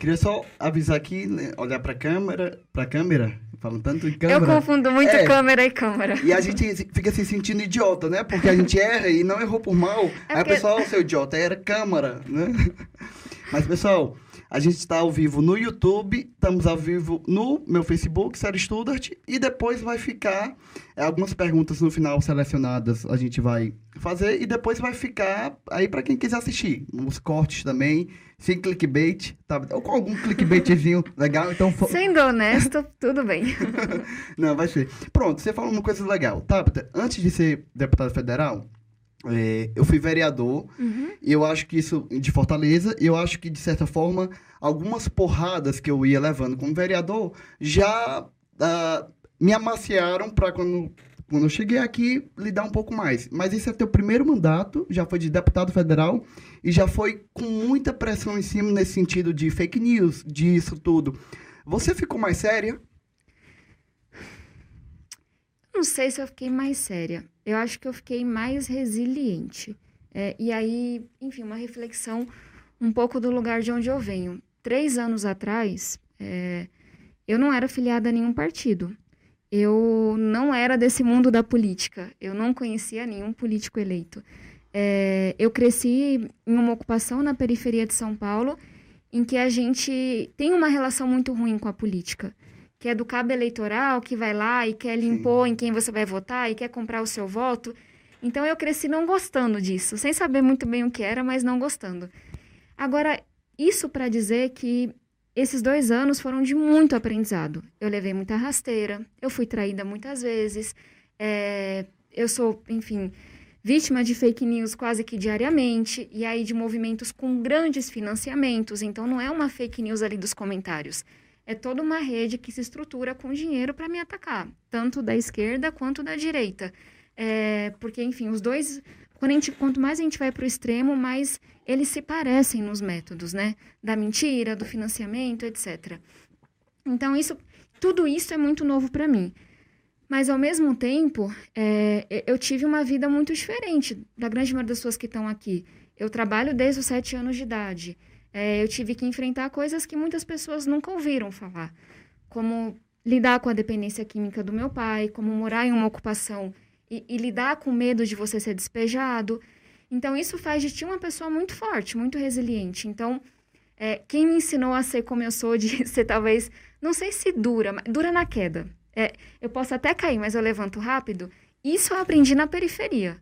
Queria só avisar aqui, né, olhar pra câmera, pra câmera, falando tanto em câmera. Eu confundo muito É. câmera e câmera. E a gente fica se sentindo idiota, né? Porque a gente erra e não errou por mal. É Aí o porque- pessoal, seu idiota, era câmera, né? Mas, pessoal, a gente está ao vivo no YouTube, estamos ao vivo no meu Facebook, Série Studart, e depois vai ficar é, algumas perguntas no final selecionadas a gente vai fazer, e depois vai ficar aí para quem quiser assistir. Os cortes também, sem clickbait, tá? Ou com algum clickbaitzinho legal, então... Sendo honesto, tudo bem. Não, vai ser. Pronto, você falou uma coisa legal. Tabata, antes de ser deputado federal, é, eu fui vereador, Uhum. e eu acho que isso, de Fortaleza, e eu acho que, de certa forma, algumas porradas que eu ia levando como vereador já ah, me amaciaram para quando, quando eu cheguei aqui lidar um pouco mais. Mas esse é teu primeiro mandato, já foi de deputado federal, e já foi com muita pressão em cima nesse sentido de fake news, disso tudo. Você ficou mais séria? Não sei se eu fiquei mais séria. Eu acho que eu fiquei mais resiliente. É, e aí, enfim, uma reflexão um pouco do lugar de onde eu venho. Três anos atrás, é, eu não era filiada a nenhum partido. Eu não era desse mundo da política. Eu não conhecia nenhum político eleito. É, eu cresci em uma ocupação na periferia de São Paulo, em que a gente tem uma relação muito ruim com a política que é do cabo eleitoral, que vai lá e quer impor em quem você vai votar e quer comprar o seu voto. Então eu cresci não gostando disso, sem saber muito bem o que era, mas não gostando. Agora, isso para dizer que esses dois anos foram de muito aprendizado. Eu levei muita rasteira, eu fui traída muitas vezes, é, eu sou, enfim, vítima de fake news quase que diariamente, e aí de movimentos com grandes financiamentos, então não é uma fake news ali dos comentários é toda uma rede que se estrutura com dinheiro para me atacar, tanto da esquerda quanto da direita. É, porque, enfim, os dois. Gente, quanto mais a gente vai para o extremo, mais eles se parecem nos métodos, né? Da mentira, do financiamento, etc. Então, isso, tudo isso é muito novo para mim. Mas, ao mesmo tempo, é, eu tive uma vida muito diferente da grande maioria das pessoas que estão aqui. Eu trabalho desde os sete anos de idade. É, eu tive que enfrentar coisas que muitas pessoas nunca ouviram falar, como lidar com a dependência química do meu pai, como morar em uma ocupação e, e lidar com medo de você ser despejado. Então, isso faz de ti uma pessoa muito forte, muito resiliente. Então, é, quem me ensinou a ser como eu sou, de ser talvez, não sei se dura, mas dura na queda. É, eu posso até cair, mas eu levanto rápido. Isso eu aprendi na periferia.